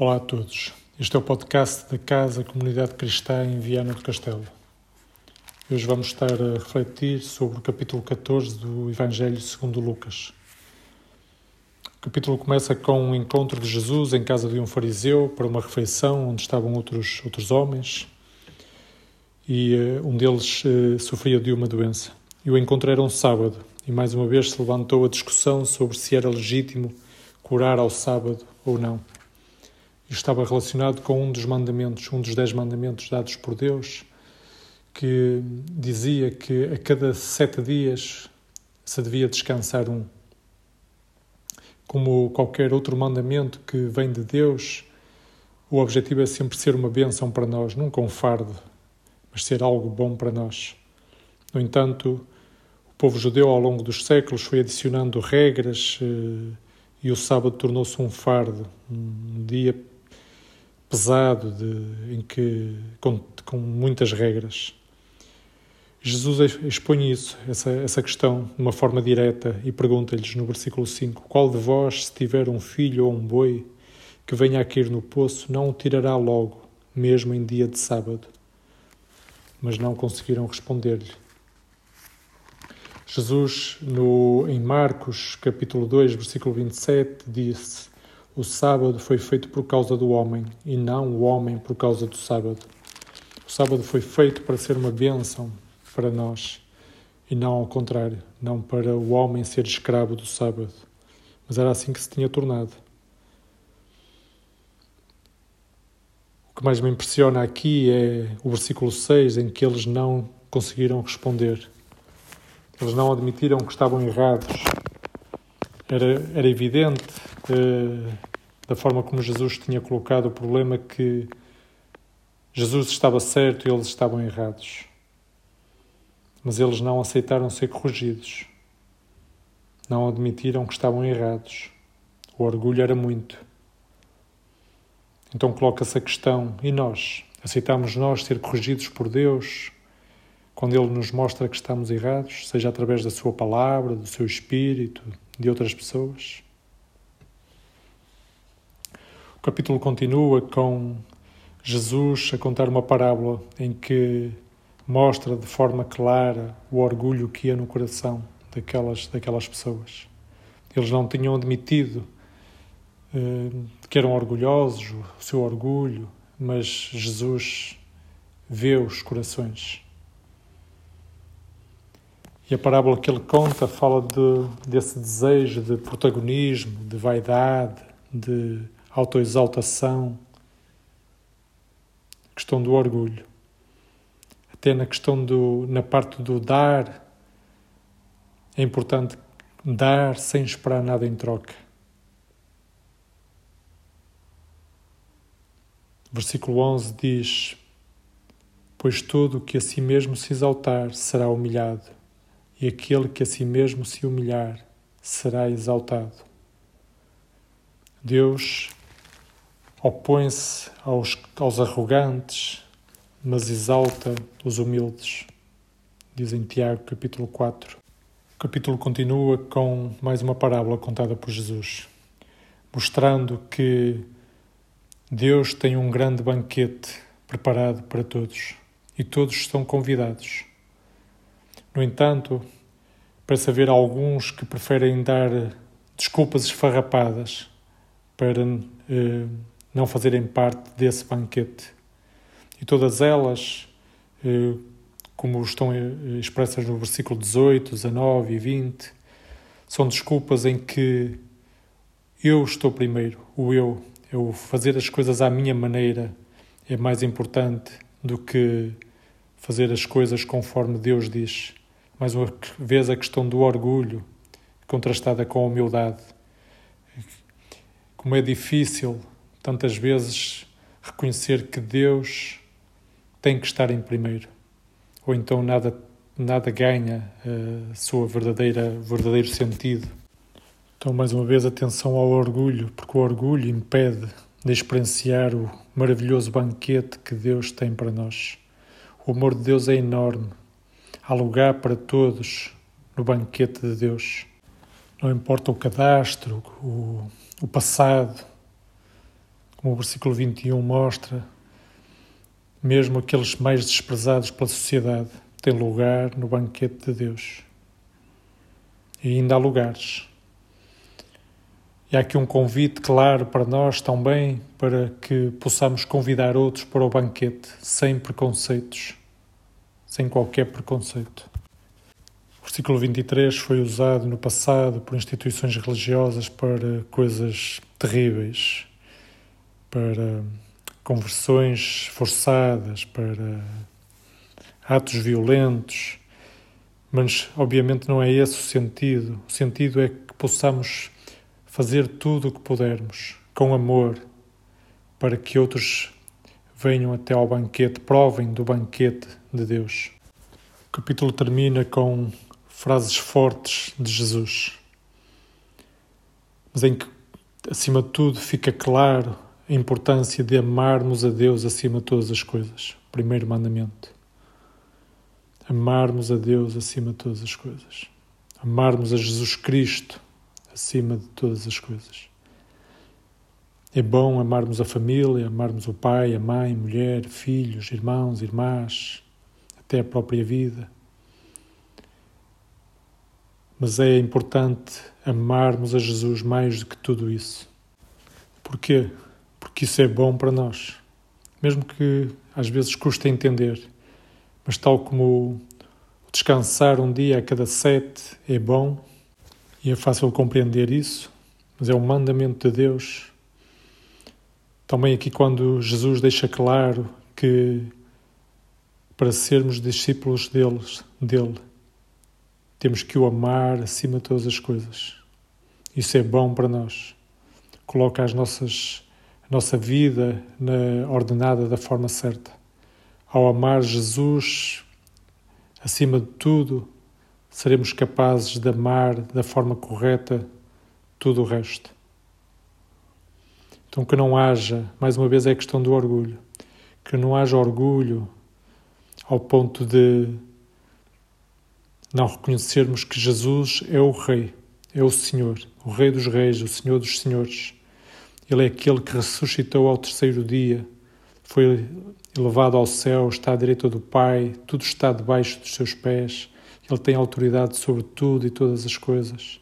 Olá a todos. Este é o podcast da Casa Comunidade Cristã em Viana do Castelo. Hoje vamos estar a refletir sobre o capítulo 14 do Evangelho segundo Lucas. O capítulo começa com um encontro de Jesus em casa de um fariseu para uma refeição onde estavam outros, outros homens e uh, um deles uh, sofria de uma doença. E o encontro era um sábado e mais uma vez se levantou a discussão sobre se era legítimo curar ao sábado ou não estava relacionado com um dos mandamentos, um dos dez mandamentos dados por Deus, que dizia que a cada sete dias se devia descansar um. Como qualquer outro mandamento que vem de Deus, o objetivo é sempre ser uma bênção para nós, nunca um fardo, mas ser algo bom para nós. No entanto, o povo judeu, ao longo dos séculos, foi adicionando regras eh, e o sábado tornou-se um fardo, um dia pesado, de, em que, com, com muitas regras. Jesus expõe isso, essa, essa questão, de uma forma direta e pergunta-lhes no versículo 5: Qual de vós, se tiver um filho ou um boi que venha a cair no poço, não o tirará logo, mesmo em dia de sábado? Mas não conseguiram responder-lhe. Jesus, no, em Marcos, capítulo 2, versículo 27, disse: o sábado foi feito por causa do homem e não o homem por causa do sábado. O sábado foi feito para ser uma bênção para nós e não ao contrário, não para o homem ser escravo do sábado. Mas era assim que se tinha tornado. O que mais me impressiona aqui é o versículo 6, em que eles não conseguiram responder. Eles não admitiram que estavam errados. Era, era evidente uh, da forma como Jesus tinha colocado o problema que Jesus estava certo e eles estavam errados. Mas eles não aceitaram ser corrigidos. Não admitiram que estavam errados. O orgulho era muito. Então coloca-se a questão: e nós? Aceitamos nós ser corrigidos por Deus quando Ele nos mostra que estamos errados, seja através da Sua palavra, do Seu Espírito, de outras pessoas? O capítulo continua com Jesus a contar uma parábola em que mostra de forma clara o orgulho que ia no coração daquelas, daquelas pessoas. Eles não tinham admitido eh, que eram orgulhosos, o seu orgulho, mas Jesus vê os corações. E a parábola que ele conta fala de, desse desejo de protagonismo, de vaidade, de autoexaltação, questão do orgulho. Até na questão do, na parte do dar, é importante dar sem esperar nada em troca. Versículo 11 diz: Pois todo que a si mesmo se exaltar será humilhado, e aquele que a si mesmo se humilhar será exaltado. Deus opõe-se aos, aos arrogantes, mas exalta os humildes. Diz em Tiago, capítulo 4. O capítulo continua com mais uma parábola contada por Jesus, mostrando que Deus tem um grande banquete preparado para todos e todos estão convidados. No entanto, parece haver alguns que preferem dar desculpas esfarrapadas para eh, não fazerem parte desse banquete. E todas elas, eh, como estão eh, expressas no versículo 18, 19 e 20, são desculpas em que eu estou primeiro, o eu, eu fazer as coisas à minha maneira é mais importante do que fazer as coisas conforme Deus diz. Mais uma vez a questão do orgulho contrastada com a humildade. Como é difícil tantas vezes reconhecer que Deus tem que estar em primeiro, ou então nada nada ganha a uh, sua verdadeira verdadeiro sentido. Então mais uma vez atenção ao orgulho, porque o orgulho impede de experienciar o maravilhoso banquete que Deus tem para nós. O amor de Deus é enorme. Há lugar para todos no banquete de Deus. Não importa o cadastro, o, o passado, como o versículo 21 mostra, mesmo aqueles mais desprezados pela sociedade têm lugar no banquete de Deus. E ainda há lugares. E há aqui um convite claro para nós também, para que possamos convidar outros para o banquete, sem preconceitos, sem qualquer preconceito. O versículo 23 foi usado no passado por instituições religiosas para coisas terríveis, para conversões forçadas, para atos violentos, mas obviamente não é esse o sentido. O sentido é que possamos fazer tudo o que pudermos com amor para que outros venham até ao banquete, provem do banquete de Deus. O capítulo termina com frases fortes de Jesus, mas em que, acima de tudo, fica claro a importância de amarmos a Deus acima de todas as coisas. Primeiro mandamento. Amarmos a Deus acima de todas as coisas. Amarmos a Jesus Cristo acima de todas as coisas. É bom amarmos a família, amarmos o pai, a mãe, mulher, filhos, irmãos, irmãs, até a própria vida. Mas é importante amarmos a Jesus mais do que tudo isso. Porquê? Porque isso é bom para nós, mesmo que às vezes custe entender. Mas, tal como descansar um dia a cada sete é bom e é fácil compreender isso, mas é um mandamento de Deus. Também aqui, quando Jesus deixa claro que para sermos discípulos deles, dele, temos que o amar acima de todas as coisas. Isso é bom para nós. Coloca as nossas nossa vida na, ordenada da forma certa. Ao amar Jesus acima de tudo, seremos capazes de amar da forma correta tudo o resto. Então, que não haja, mais uma vez é a questão do orgulho, que não haja orgulho ao ponto de não reconhecermos que Jesus é o Rei, é o Senhor, o Rei dos Reis, o Senhor dos Senhores ele é aquele que ressuscitou ao terceiro dia, foi elevado ao céu, está à direita do Pai, tudo está debaixo dos seus pés. Ele tem autoridade sobre tudo e todas as coisas.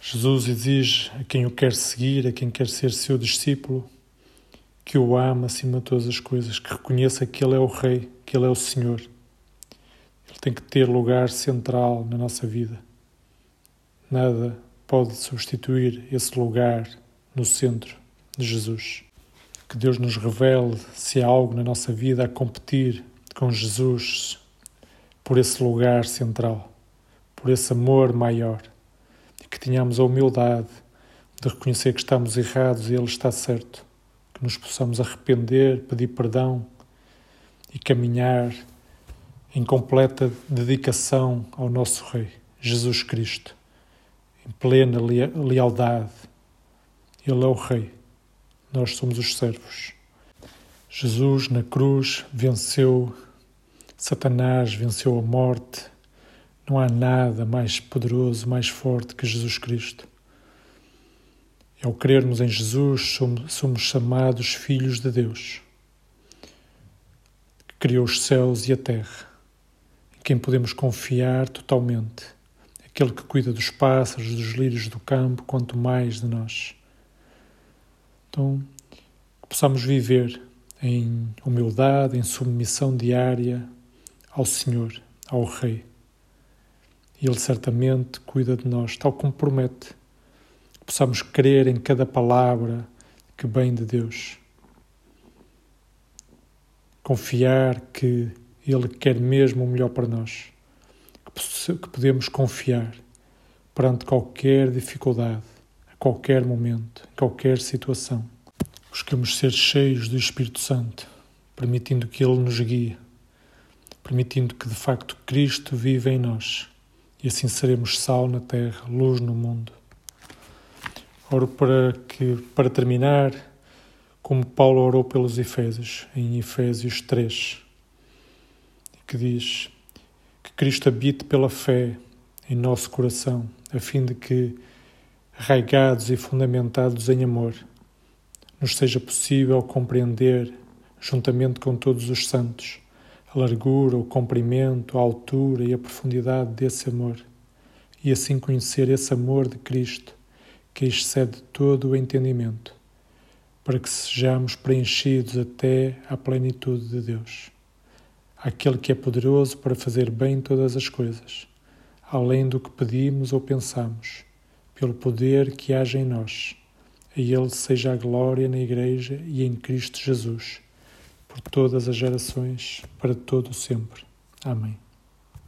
Jesus exige a quem o quer seguir, a quem quer ser seu discípulo, que o ama acima de todas as coisas, que reconheça que Ele é o Rei, que Ele é o Senhor. Ele tem que ter lugar central na nossa vida. Nada pode substituir esse lugar no centro de Jesus. Que Deus nos revele se há algo na nossa vida a competir com Jesus por esse lugar central, por esse amor maior. E que tenhamos a humildade de reconhecer que estamos errados e Ele está certo. Que nos possamos arrepender, pedir perdão e caminhar em completa dedicação ao nosso Rei, Jesus Cristo, em plena lealdade ele é o Rei, nós somos os servos. Jesus na cruz venceu Satanás, venceu a morte. Não há nada mais poderoso, mais forte que Jesus Cristo. Ao crermos em Jesus, somos chamados filhos de Deus, que criou os céus e a terra, em quem podemos confiar totalmente, aquele que cuida dos pássaros, dos lírios do campo, quanto mais de nós. Então, que possamos viver em humildade, em submissão diária ao Senhor, ao Rei. Ele certamente cuida de nós, tal como promete. Que possamos crer em cada palavra que vem de Deus. Confiar que Ele quer mesmo o melhor para nós. Que podemos confiar perante qualquer dificuldade qualquer momento, qualquer situação. Buscamos ser cheios do Espírito Santo, permitindo que Ele nos guie, permitindo que de facto Cristo viva em nós e assim seremos sal na terra, luz no mundo. Oro para que, para terminar, como Paulo orou pelos Efésios, em Efésios 3, que diz que Cristo habite pela fé em nosso coração, a fim de que arraigados e fundamentados em amor, nos seja possível compreender, juntamente com todos os santos, a largura, o comprimento, a altura e a profundidade desse amor, e assim conhecer esse amor de Cristo que excede todo o entendimento, para que sejamos preenchidos até à plenitude de Deus, aquele que é poderoso para fazer bem todas as coisas, além do que pedimos ou pensamos, pelo poder que age em nós. A Ele seja a glória na Igreja e em Cristo Jesus, por todas as gerações, para todo o sempre. Amém.